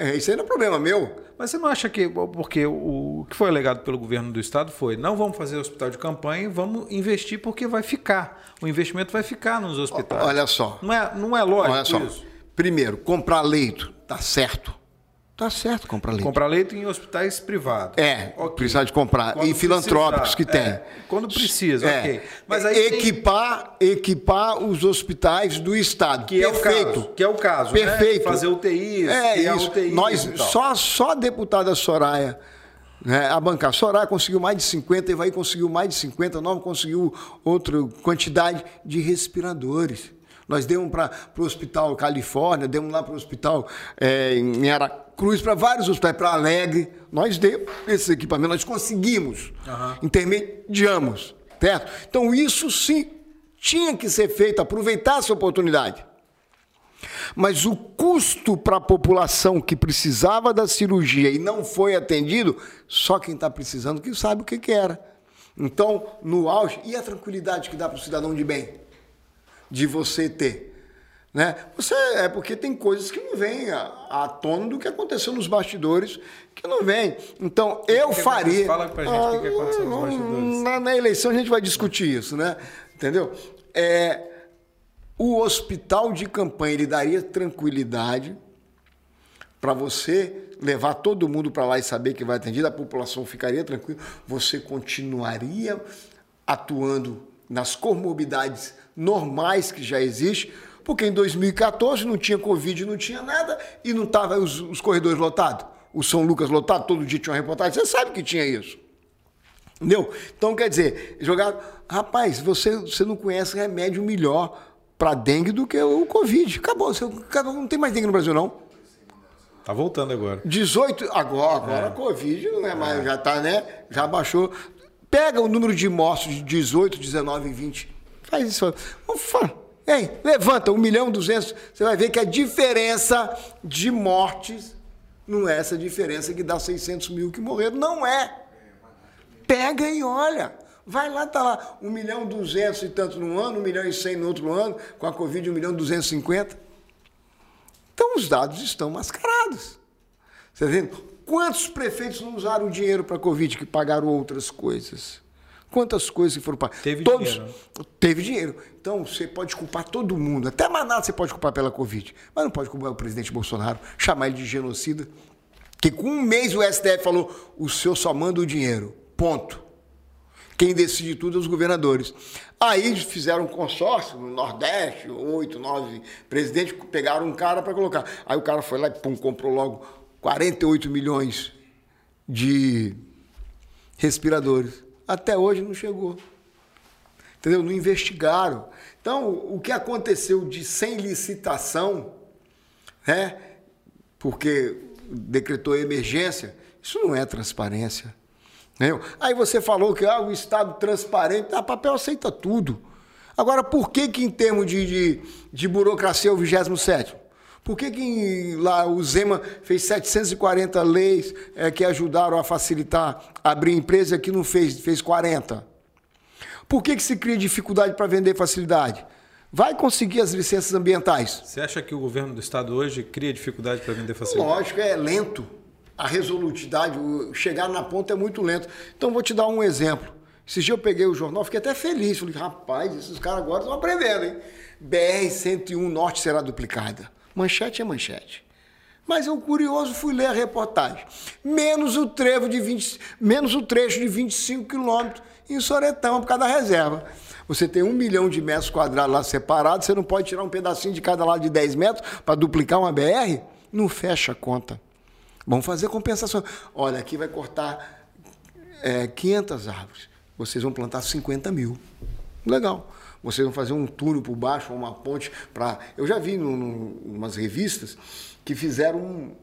É, isso aí não é problema meu.
Mas você não acha que, porque o, o que foi alegado pelo governo do estado foi, não vamos fazer hospital de campanha, vamos investir porque vai ficar. O investimento vai ficar nos hospitais.
Olha só.
Não é, não é lógico Olha só.
isso? Primeiro, comprar leito, tá certo. Tá certo comprar leito.
Comprar leito em hospitais privados.
É, okay. precisar de comprar. Quando e filantrópicos que tem. É,
quando precisa, é. ok.
Mas aí equipar, tem... equipar os hospitais do Estado.
Que Perfeito. é o caso. Que é o caso.
Né? Perfeito.
Né? Fazer UTIs.
É isso. UTIs Nós, só, só a deputada Soraya, né, a bancar. Soraya conseguiu mais de 50, Evaí conseguiu mais de 50, Nova conseguiu outra quantidade de respiradores. Nós demos para o Hospital Califórnia, demos lá para o Hospital é, em Aracruz, para vários hospitais, para Alegre. Nós demos esses equipamentos, nós conseguimos, uhum. intermediamos, certo? Então isso sim tinha que ser feito, aproveitar essa oportunidade. Mas o custo para a população que precisava da cirurgia e não foi atendido, só quem está precisando que sabe o que, que era. Então, no auge, e a tranquilidade que dá para o cidadão de bem? de você ter. Né? Você, é porque tem coisas que não vêm à, à tona do que aconteceu nos bastidores, que não vem. Então, eu que faria.
Fala pra gente o que, que aconteceu nos bastidores.
Na, na, eleição a gente vai discutir isso, né? Entendeu? é, o hospital de campanha ele daria tranquilidade para você levar todo mundo para lá e saber que vai atendido, a população ficaria tranquila, você continuaria atuando nas comorbidades normais que já existem, porque em 2014 não tinha Covid, não tinha nada e não estavam os, os corredores lotados, o São Lucas lotado, todo dia tinha uma reportagem, você sabe que tinha isso. Entendeu? Então, quer dizer, jogar. Rapaz, você, você não conhece remédio melhor para dengue do que o Covid. Acabou. Você, não tem mais dengue no Brasil, não.
Tá voltando agora.
18. Agora, agora é. Covid não é mais, é. já tá, né? Já baixou. Pega o número de mortos de 18, 19 e 20. Faz isso. Ufa. Ei, levanta, 1 milhão e 200. Você vai ver que a diferença de mortes não é essa diferença que dá 600 mil que morreram. Não é. Pega e olha. Vai lá, tá lá, 1 milhão e 200 e tanto no ano, 1 milhão e 100 no outro ano, com a Covid 1 milhão e 250. Então os dados estão mascarados. Você tá vendo? Quantos prefeitos não usaram o dinheiro para a Covid que pagaram outras coisas? Quantas coisas que foram pagadas?
Teve Todos, dinheiro.
Teve dinheiro. Então você pode culpar todo mundo. Até Manaus você pode culpar pela Covid. Mas não pode culpar o presidente Bolsonaro, chamar ele de genocida. Que com um mês o STF falou: o senhor só manda o dinheiro. Ponto. Quem decide tudo é os governadores. Aí fizeram um consórcio no Nordeste, oito, nove presidentes, pegaram um cara para colocar. Aí o cara foi lá e pum, comprou logo 48 milhões de respiradores. Até hoje não chegou. Entendeu? Não investigaram. Então, o que aconteceu de sem licitação, né? Porque decretou emergência, isso não é transparência. Entendeu? Aí você falou que ah, o Estado transparente, ah, papel aceita tudo. Agora, por que, que em termos de, de, de burocracia é o 27? Por que, que lá o Zema fez 740 leis é, que ajudaram a facilitar abrir empresa que não fez, fez 40? Por que, que se cria dificuldade para vender facilidade? Vai conseguir as licenças ambientais.
Você acha que o governo do estado hoje cria dificuldade para vender facilidade?
Lógico, é lento a resolutividade, chegar na ponta é muito lento. Então, vou te dar um exemplo. Esse dia eu peguei o jornal, fiquei até feliz. Falei, rapaz, esses caras agora estão aprendendo, hein? BR-101 Norte será duplicada. Manchete é manchete. Mas eu, curioso, fui ler a reportagem. Menos o, trevo de 20, menos o trecho de 25 quilômetros em Soretão, por causa da reserva. Você tem um milhão de metros quadrados lá separados, você não pode tirar um pedacinho de cada lado de 10 metros para duplicar uma BR? Não fecha a conta. Vamos fazer compensação. Olha, aqui vai cortar é, 500 árvores. Vocês vão plantar 50 mil. Legal. Vocês vão fazer um túnel por baixo, uma ponte para. Eu já vi em umas revistas que fizeram um,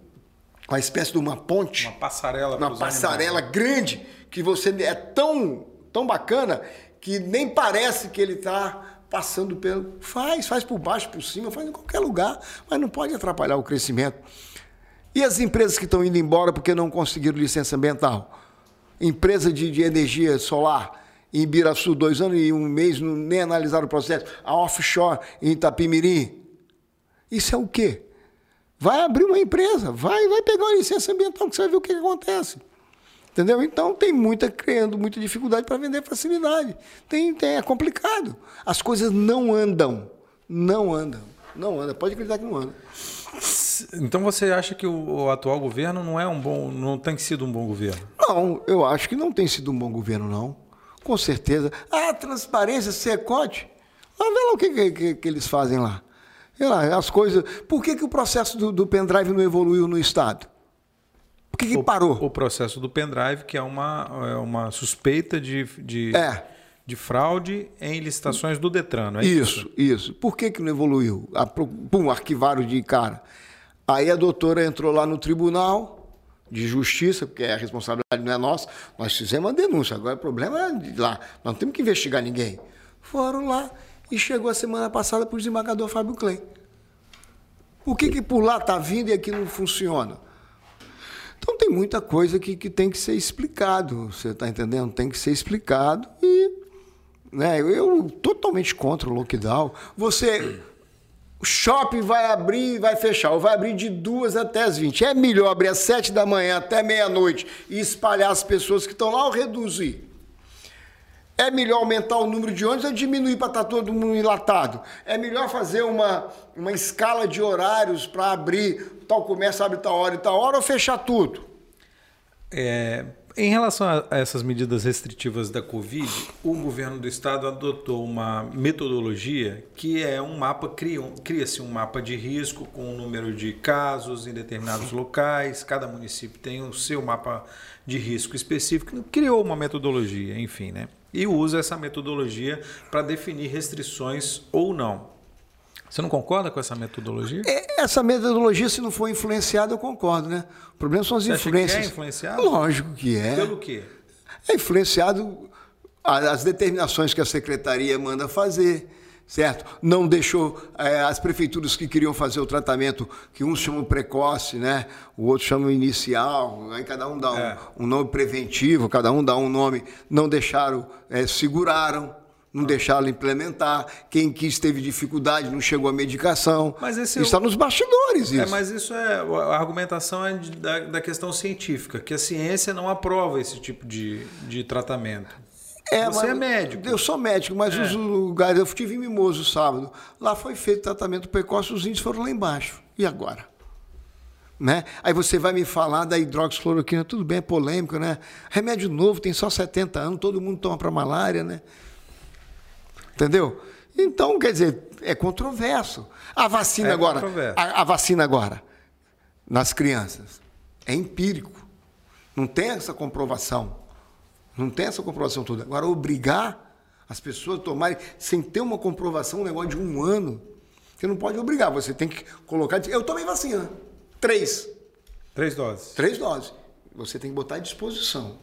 uma espécie de uma ponte.
Uma passarela.
Uma passarela animais. grande que você é tão, tão bacana que nem parece que ele está passando pelo. Faz, faz por baixo, por cima, faz em qualquer lugar, mas não pode atrapalhar o crescimento. E as empresas que estão indo embora porque não conseguiram licença ambiental? Empresa de, de energia solar em Ibiraçu, dois anos e um mês, não, nem analisaram o processo. A offshore em Itapimirim. Isso é o quê? Vai abrir uma empresa, vai, vai pegar uma licença ambiental, que você vai ver o que, que acontece. Entendeu? Então tem muita criando muita dificuldade para vender facilidade. Tem, tem, é complicado. As coisas não andam. Não andam. Não anda. Pode acreditar que não anda.
Então você acha que o, atual governo não é um bom, não tem sido um bom governo?
Não, eu acho que não tem sido um bom governo, não. Com certeza. Ah, transparência, secote. Mas vê lá o que, que, que, eles fazem lá. Vê lá, as coisas. Por que, que o processo do, do pendrive não evoluiu no Estado? Por que, que
o,
parou?
O processo do pendrive, que é uma, é uma suspeita de, de, é. de fraude em licitações do Detran, não é
isso? Isso, isso. Por que, que não evoluiu? Pum, arquivaram de cara. Aí a doutora entrou lá no tribunal de justiça, porque a responsabilidade não é nossa, nós fizemos uma denúncia, agora o problema é de lá, nós não temos que investigar ninguém. Foram lá e chegou a semana passada para o desembargador Fábio Klein. Por que, que por lá está vindo e aqui não funciona? Então tem muita coisa que, que tem que ser explicado, você está entendendo? Tem que ser explicado e né, eu totalmente contra o lockdown. Você o shopping vai abrir e vai fechar, ou vai abrir de duas até as 20. É melhor abrir às 7 da manhã até meia-noite e espalhar as pessoas que estão lá ou reduzir? É melhor aumentar o número de ônibus ou diminuir para estar todo mundo enlatado? É melhor fazer uma, uma escala de horários para abrir tal comércio, abre tal hora e tal hora ou fechar tudo?
É, em relação a essas medidas restritivas da Covid, o governo do estado adotou uma metodologia que é um mapa, cria-se um mapa de risco com o número de casos em determinados locais, cada município tem o seu mapa de risco específico, criou uma metodologia, enfim, né? E usa essa metodologia para definir restrições ou não. Você não concorda com essa metodologia?
É, essa metodologia, se não for influenciada, eu concordo, né? O problema são as Você influências. Acha que é
influenciado?
Lógico que é.
Pelo quê?
É influenciado as determinações que a secretaria manda fazer, certo? Não deixou é, as prefeituras que queriam fazer o tratamento, que uns chamam precoce, né? O outro chama inicial, aí cada um dá um, é. um nome preventivo, cada um dá um nome, não deixaram, é, seguraram não deixaram implementar. Quem quis teve dificuldade, não chegou a medicação. Mas esse está é o... nos bastidores isso.
É, mas isso é a argumentação é da, da, questão científica, que a ciência não aprova esse tipo de, de tratamento. É, Você é médico.
Eu sou médico, mas é. os lugares. Eu estive em Mimoso sábado. Lá foi feito tratamento precoce, os índices foram lá embaixo. E agora? Né? Aí você vai me falar da hidroxicloroquina, tudo bem, é polêmico, né? Remédio novo, tem só 70 anos, todo mundo toma para malária, né? Entendeu? Então, quer dizer, é controverso. A vacina é agora, a, a, vacina agora nas crianças é empírico. Não tem essa comprovação. Não tem essa comprovação toda. Agora obrigar as pessoas a tomarem sem ter uma comprovação, um negócio de um ano, você não pode obrigar, você tem que colocar, eu tomei vacina, três.
Três doses.
Três doses. Você tem que botar à disposição.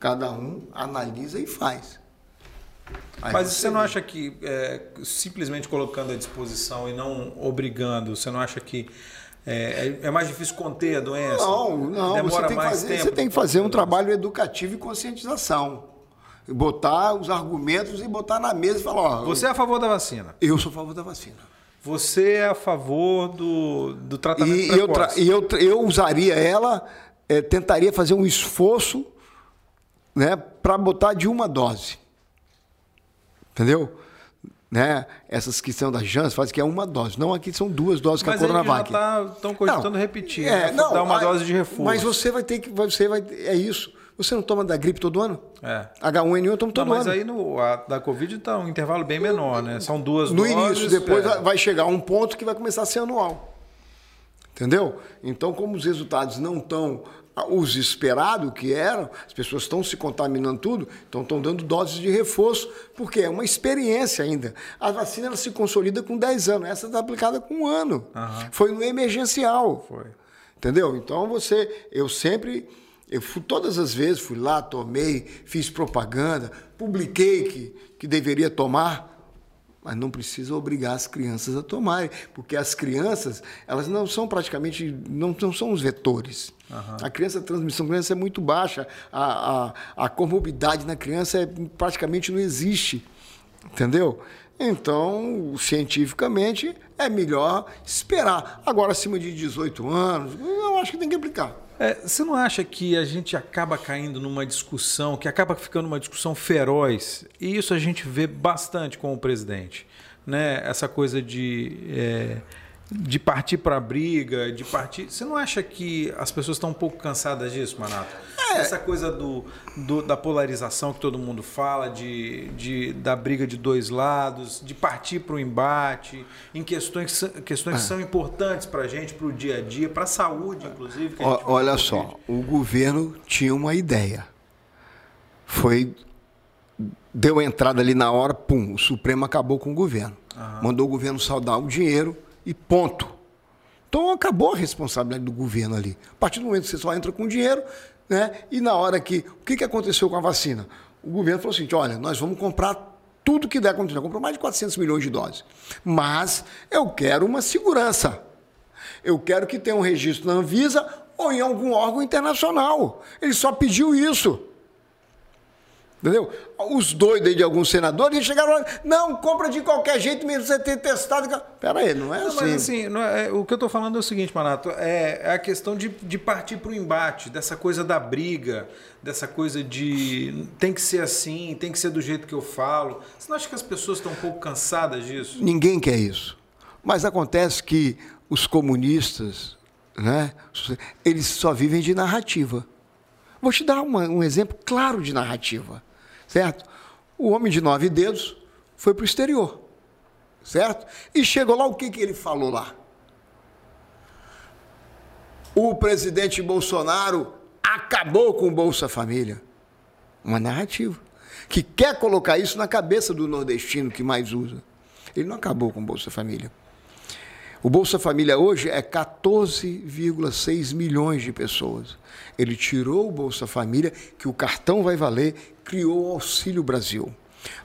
Cada um analisa e faz.
Aí Mas você não acha que é, simplesmente colocando à disposição e não obrigando, você não acha que é, é, é mais difícil conter a doença?
Não, não. Demora você tem, mais fazer, tempo você tem que fazer um trabalho educativo e conscientização. Botar os argumentos e botar na mesa e falar.
Ó, você é a favor da vacina?
Eu sou a favor da vacina.
Você é a favor do, do tratamento
e precoce? Eu, e eu, eu usaria ela, é, tentaria fazer um esforço né, para botar de uma dose. Entendeu? Né? Essas que são da Janssen fazem que é uma dose. Não, aqui são duas doses que
mas
a Coronavac.
Mas estão cogitando não, repetir, é, né? não, dar uma dose de reforço.
Mas você vai ter que, você vai, é isso. Você não toma da gripe todo ano?
É.
H1N1 eu tomo todo
não,
mas
ano. Mas aí no, a, da Covid está um intervalo bem menor, né? São duas
no doses. No início, depois é. vai chegar um ponto que vai começar a ser anual. Entendeu? Então, como os resultados não estão os esperados que eram, as pessoas estão se contaminando tudo, então estão dando doses de reforço, porque é uma experiência ainda. A vacina ela se consolida com 10 anos, essa está aplicada com um ano. Uhum. Foi no emergencial.
Foi.
Entendeu? Então você, eu sempre, eu fui, todas as vezes fui lá, tomei, fiz propaganda, publiquei que, que deveria tomar, mas não precisa obrigar as crianças a tomarem, porque as crianças, elas não são praticamente, não, não são os vetores. Uhum. A criança, a transmissão criança é muito baixa, a, a, a comorbidade na criança é, praticamente não existe, entendeu? Então, cientificamente, é melhor esperar. Agora, acima de 18 anos, eu acho que tem que aplicar.
É, você não acha que a gente acaba caindo numa discussão, que acaba ficando uma discussão feroz? E isso a gente vê bastante com o presidente. Né? Essa coisa de. É de partir para a briga, de partir. Você não acha que as pessoas estão um pouco cansadas disso, Manato? É. Essa coisa do, do, da polarização que todo mundo fala, de, de, da briga de dois lados, de partir para o embate, em questões, questões é. que são importantes para a gente, para o dia a dia, para a saúde, inclusive.
olha só, o governo tinha uma ideia. Foi. Deu entrada ali na hora, pum, o Supremo acabou com o governo. Uhum. Mandou o governo saudar o dinheiro e ponto. Então acabou a responsabilidade do governo ali. A partir do momento que você só entra com dinheiro, né? E na hora que. O que, que aconteceu com a vacina? O governo falou assim: olha, nós vamos comprar tudo que der acontecer. Comprou mais de 400 milhões de doses. Mas eu quero uma segurança. Eu quero que tenha um registro na Anvisa ou em algum órgão internacional. Ele só pediu isso. Entendeu? Os doidos aí de alguns senadores, eles chegaram lá, não, compra de qualquer jeito mesmo você ter testado. Pera aí, não é
não,
assim.
Mas assim, não é, o que eu estou falando é o seguinte, Manato, é, é a questão de, de partir para o embate, dessa coisa da briga, dessa coisa de tem que ser assim, tem que ser do jeito que eu falo. Você não acha que as pessoas estão um pouco cansadas disso?
Ninguém quer isso. Mas acontece que os comunistas, né, eles só vivem de narrativa. Vou te dar uma, um exemplo claro de narrativa certo? O homem de nove dedos foi para o exterior, certo? E chegou lá, o que, que ele falou lá? O presidente Bolsonaro acabou com o Bolsa Família. Uma narrativa. Que quer colocar isso na cabeça do nordestino que mais usa. Ele não acabou com o Bolsa Família. O Bolsa Família hoje é 14,6 milhões de pessoas. Ele tirou o Bolsa Família, que o cartão vai valer, criou o Auxílio Brasil.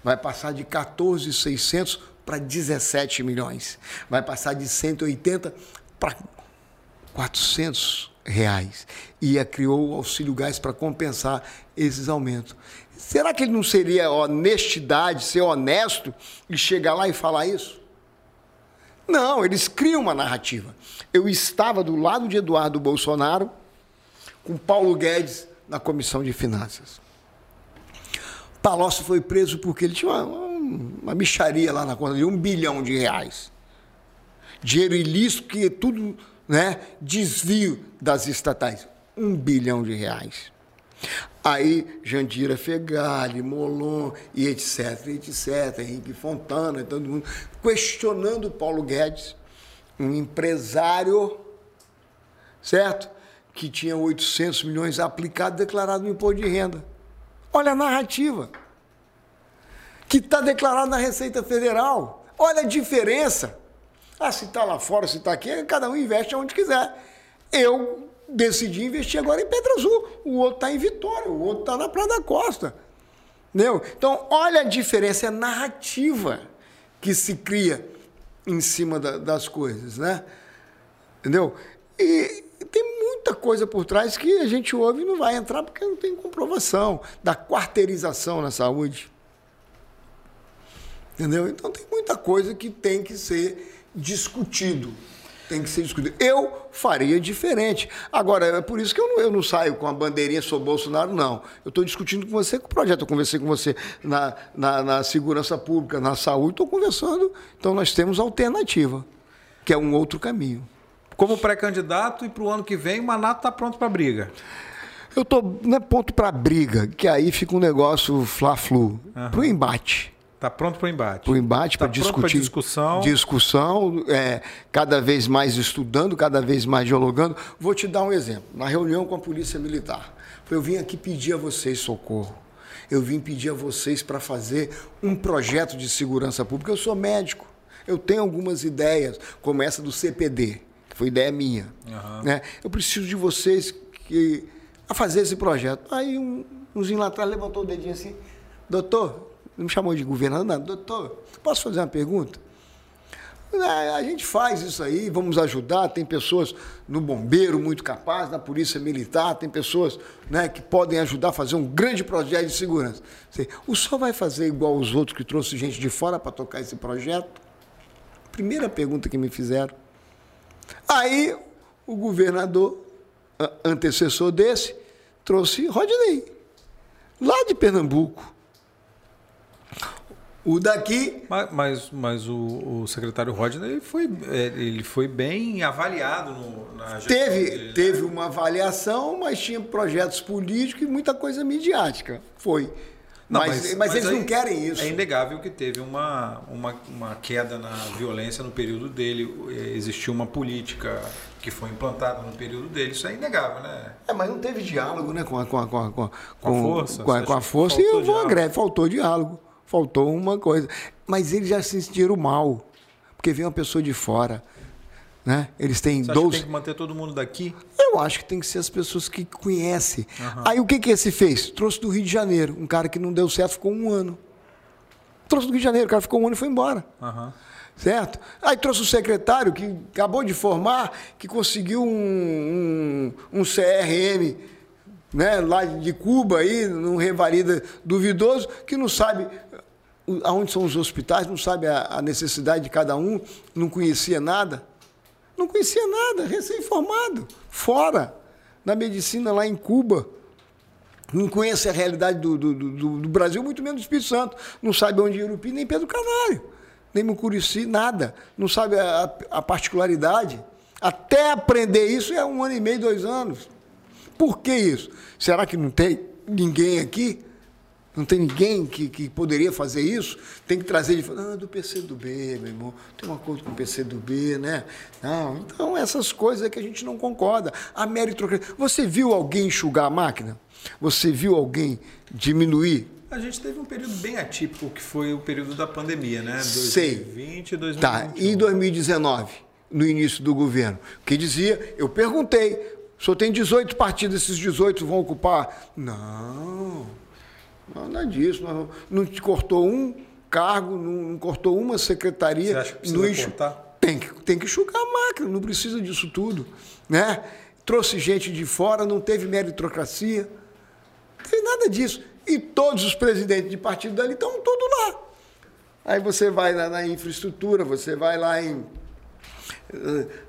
Vai passar de 14,600 para 17 milhões. Vai passar de 180 para 400 reais. E criou o Auxílio Gás para compensar esses aumentos. Será que ele não seria honestidade, ser honesto e chegar lá e falar isso? Não, eles criam uma narrativa. Eu estava do lado de Eduardo Bolsonaro com Paulo Guedes na Comissão de Finanças. Palocci foi preso porque ele tinha uma, uma micharia lá na conta de um bilhão de reais. Dinheiro ilícito que é tudo né, desvio das estatais. Um bilhão de reais. Aí Jandira Fegali, Molon e etc, etc, Henrique Fontana, todo mundo questionando Paulo Guedes, um empresário, certo? Que tinha 800 milhões aplicados declarado no imposto de renda. Olha a narrativa. Que está declarado na Receita Federal. Olha a diferença. Ah, se está lá fora, se está aqui, cada um investe onde quiser. Eu decidi investir agora em Pedra Azul. O outro está em Vitória, o outro está na Praia da Costa. Entendeu? Então, olha a diferença, é narrativa que se cria em cima da, das coisas, né? Entendeu? E tem muita coisa por trás que a gente ouve e não vai entrar porque não tem comprovação da quarteirização na saúde. Entendeu? Então tem muita coisa que tem que ser discutido tem que ser discutido. Eu faria diferente. Agora, é por isso que eu não, eu não saio com a bandeirinha sou Bolsonaro, não. Eu estou discutindo com você com o projeto. Eu conversei com você na, na, na segurança pública, na saúde, estou conversando. Então, nós temos alternativa, que é um outro caminho.
Como pré-candidato e para o ano que vem, o Manato está pronto para briga.
Eu estou, não é ponto para briga, que aí fica um negócio fla-flu, uhum. para o embate.
Está pronto para o embate.
Para o embate, tá para discutir.
discussão.
Discussão, é, cada vez mais estudando, cada vez mais dialogando. Vou te dar um exemplo. Na reunião com a Polícia Militar, eu vim aqui pedir a vocês socorro. Eu vim pedir a vocês para fazer um projeto de segurança pública. Eu sou médico. Eu tenho algumas ideias, como essa do CPD, que foi ideia minha. Uhum. Né? Eu preciso de vocês que, a fazer esse projeto. Aí um, umzinho lá atrás levantou o dedinho assim, doutor, não me chamou de governador. Doutor, posso fazer uma pergunta? É, a gente faz isso aí, vamos ajudar. Tem pessoas no bombeiro muito capazes, na polícia militar, tem pessoas né, que podem ajudar a fazer um grande projeto de segurança. O senhor vai fazer igual os outros que trouxe gente de fora para tocar esse projeto? Primeira pergunta que me fizeram. Aí o governador, antecessor desse, trouxe Rodney, lá de Pernambuco. O daqui.
Mas, mas, mas o, o, secretário Rodney foi, é, ele foi bem avaliado no, na
Teve, dele, né? teve uma avaliação, mas tinha projetos políticos e muita coisa midiática. Foi. Não, mas, mas, mas, eles aí, não querem isso.
É inegável que teve uma, uma, uma queda na violência no período dele. Existiu uma política que foi implantada no período dele. Isso é inegável, né?
É, mas não teve diálogo né, com, a, com, a, com, a, com,
a força.
Com a, com a força e houve uma greve. Faltou diálogo faltou uma coisa. Mas eles já se sentiram mal, porque vem uma pessoa de fora. Né? Eles têm
Você
12.
tem que manter todo mundo daqui?
Eu acho que tem que ser as pessoas que conhecem. Uhum. Aí o que, que esse fez? Trouxe do Rio de Janeiro. Um cara que não deu certo ficou um ano. Trouxe do Rio de Janeiro, o cara ficou um ano e foi embora. Uhum. Certo? Aí trouxe o secretário que acabou de formar, que conseguiu um, um, um CRM né, lá de Cuba, aí, num revalida duvidoso, que não sabe aonde são os hospitais, não sabe a, a necessidade de cada um, não conhecia nada. Não conhecia nada, recém-formado, fora, na medicina lá em Cuba. Não conhece a realidade do, do, do, do Brasil, muito menos do Espírito Santo. Não sabe onde é Irupi, nem Pedro Canário, nem Mucurici, nada. Não sabe a, a particularidade. Até aprender isso é um ano e meio, dois anos. Por que isso? Será que não tem ninguém aqui? Não tem ninguém que, que poderia fazer isso? Tem que trazer de ah, do PCdoB, meu irmão. Tem um acordo com o PCdoB, né? Não, então essas coisas é que a gente não concorda. A meritocracia. Você viu alguém enxugar a máquina? Você viu alguém diminuir?
A gente teve um período bem atípico, que foi o período da pandemia, né?
2020
e 2021.
Tá, e 2019, no início do governo? Que dizia, eu perguntei, o senhor tem 18 partidos, esses 18 vão ocupar? Não, nada disso. Não, não te cortou um cargo, não, cortou uma secretaria.
Você acha que precisa no cortar?
Tem que, tem que enxugar a máquina, não precisa disso tudo. Né? Trouxe gente de fora, não teve meritocracia, não teve nada disso. E todos os presidentes de partido dali estão todos lá. Aí você vai lá na infraestrutura, você vai lá em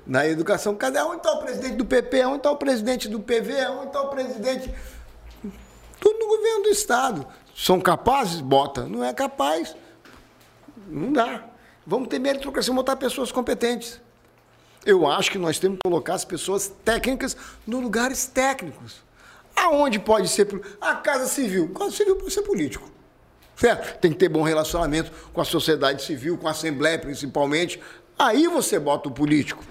na educação. Cadê? Onde está o presidente do PP? Onde está o presidente do PV? Onde está o presidente. Tudo no governo do Estado. São capazes? Bota. Não é capaz? Não dá. Vamos ter meritocracia, botar pessoas competentes. Eu acho que nós temos que colocar as pessoas técnicas nos lugares técnicos. Aonde pode ser. A Casa Civil. A Casa Civil pode ser político. Certo? Tem que ter bom relacionamento com a sociedade civil, com a Assembleia principalmente. Aí você bota o político.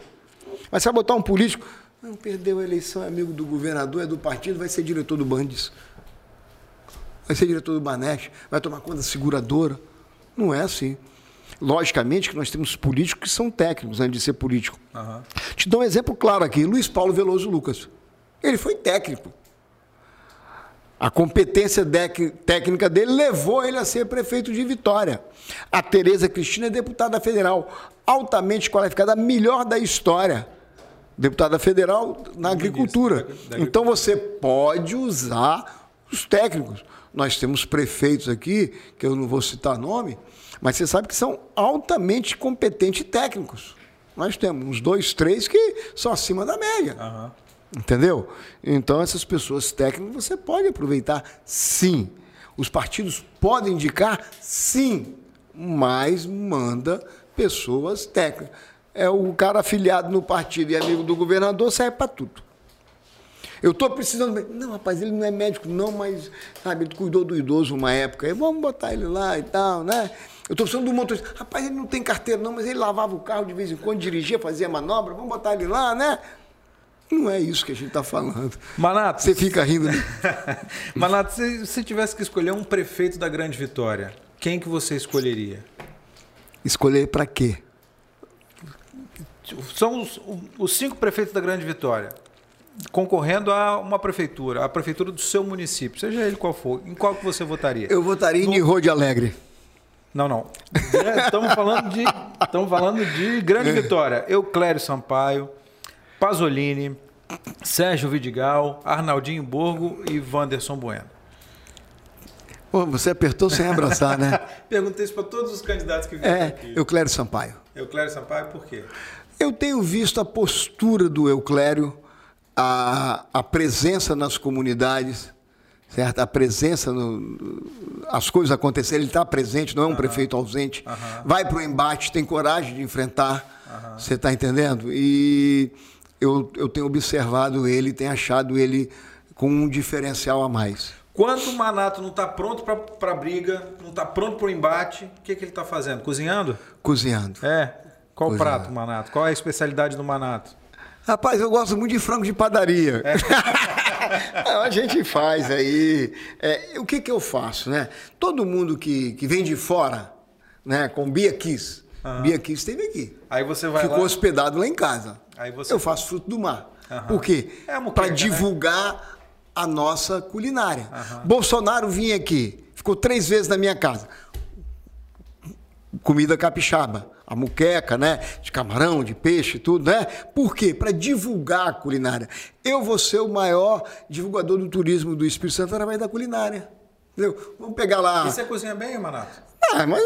Mas se botar um político, não perdeu a eleição, é amigo do governador, é do partido, vai ser diretor do Bandes. Vai ser diretor do Banesh, vai tomar conta da seguradora. Não é assim. Logicamente que nós temos políticos que são técnicos antes de ser político. Uhum. Te dou um exemplo claro aqui: Luiz Paulo Veloso Lucas. Ele foi técnico. A competência técnica dele levou ele a ser prefeito de Vitória. A Tereza Cristina é deputada federal, altamente qualificada, a melhor da história. Deputada federal na agricultura. Então você pode usar os técnicos. Nós temos prefeitos aqui, que eu não vou citar nome, mas você sabe que são altamente competentes técnicos. Nós temos uns dois, três que são acima da média. Uhum. Entendeu? Então, essas pessoas técnicas você pode aproveitar, sim. Os partidos podem indicar, sim, mas manda pessoas técnicas. É o cara afiliado no partido e amigo do governador, serve para tudo. Eu estou precisando. Não, rapaz, ele não é médico, não, mas sabe, ele cuidou do idoso uma época. Vamos botar ele lá e tal, né? Eu estou precisando do motorista. Rapaz, ele não tem carteira, não, mas ele lavava o carro de vez em quando, dirigia, fazia manobra. Vamos botar ele lá, né? Não é isso que a gente está falando.
Manato.
Você fica rindo.
Manato, se você tivesse que escolher um prefeito da Grande Vitória, quem que você escolheria?
Escolher para quê?
São os, os, cinco prefeitos da Grande Vitória concorrendo a uma prefeitura, a prefeitura do seu município, seja ele qual for. Em qual que você votaria?
Eu votaria no... em Rode Alegre.
Não, não. Estamos falando de, estamos falando de Grande Vitória. Euclério Sampaio, Pasolini, Sérgio Vidigal, Arnaldinho Borgo e Wanderson Bueno.
Pô, você apertou sem abraçar, né?
Perguntei isso para todos os candidatos que vieram
é, aqui. Euclério Sampaio.
Euclério Sampaio, por quê?
Eu tenho visto a postura do Euclério, a, a presença nas comunidades, certo? A presença, no, as coisas acontecerem, ele está presente, não é um uhum. prefeito ausente. Uhum. Vai para o embate, tem coragem de enfrentar. Uhum. Você está entendendo? E eu, eu tenho observado ele, tenho achado ele com um diferencial a mais.
Quando o Manato não está pronto para a briga, não está pronto para o embate, o que, que ele está fazendo? Cozinhando?
Cozinhando.
É. Qual o prato, Manato? Qual é a especialidade do Manato?
Rapaz, eu gosto muito de frango de padaria. É. a gente faz aí. É, o que, que eu faço, né? Todo mundo que, que vem de fora, né, com Bia Kiss. Uhum. Bia Kiss esteve aqui.
Aí você vai
Ficou
lá...
hospedado lá em casa.
Aí você...
Eu faço fruto do mar. Uhum. Por quê? É Para né? divulgar né? a nossa culinária. Uhum. Bolsonaro vinha aqui, ficou três vezes na minha casa. Comida capixaba. a muqueca, né? De camarão, de peixe, tudo, né? Por quê? Para divulgar a culinária. Eu vou ser o maior divulgador do turismo do Espírito Santo através da culinária. Entendeu? Vamos pegar lá.
E você cozinha bem, Manato?
Ah, mas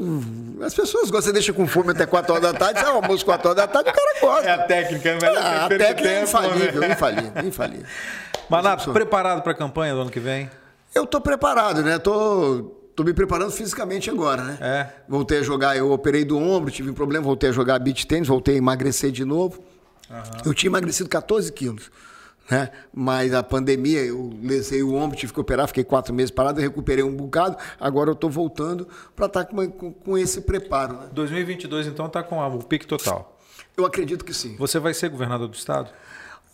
hum, as pessoas gostam, você deixa com fome até 4 horas da tarde, o almoço 4 horas da tarde, o cara gosta.
É a técnica, é melhor
ah, a técnica é infalível, infalível, infalível.
Manato, preparado para a campanha do ano que vem?
Eu tô preparado, né? Tô, tô me preparando fisicamente agora, né?
É.
Voltei a jogar, eu operei do ombro, tive um problema, voltei a jogar beach tênis, voltei a emagrecer de novo. Uhum. Eu tinha emagrecido 14 quilos. Né? Mas a pandemia, eu lesei o ombro, tive que operar, fiquei quatro meses parado, recuperei um bocado, agora eu estou voltando para estar tá com, com, esse preparo. Né?
2022, então, está com o pique total?
Eu acredito que sim.
Você vai ser governador do Estado?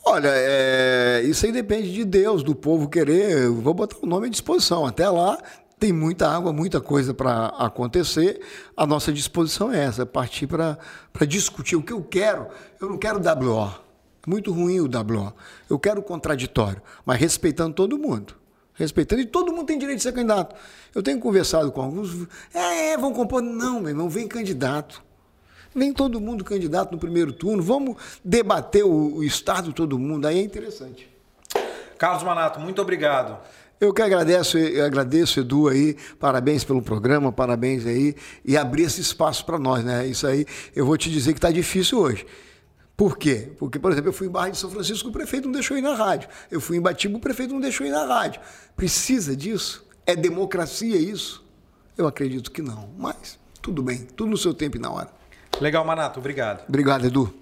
Olha, é, isso aí depende de Deus, do povo querer. Eu vou botar o nome à disposição. Até lá tem muita água, muita coisa para acontecer. A nossa disposição é essa, é partir para discutir o que eu quero. Eu não quero WO. Muito ruim o WO. Eu quero contraditório, mas respeitando todo mundo. Respeitando, e todo mundo tem direito de ser candidato. Eu tenho conversado com alguns, é, é vão compor. Não, meu irmão, vem candidato. Nem todo mundo candidato no primeiro turno. Vamos debater o, o Estado todo mundo. Aí é interessante.
Carlos Manato, muito obrigado.
Eu que agradeço, eu agradeço, Edu, aí, parabéns pelo programa, parabéns aí, e abrir esse espaço para nós, né? Isso aí, eu vou te dizer que está difícil hoje. Por quê? Porque, por exemplo, eu fui em Barra de São Francisco, o prefeito não deixou ir na rádio. Eu fui em Batiba, o prefeito não deixou ir na rádio. Precisa disso? É democracia isso? Eu acredito que não. Mas tudo bem, tudo no seu tempo e na hora.
Legal, Manato. Obrigado.
Obrigado, Edu.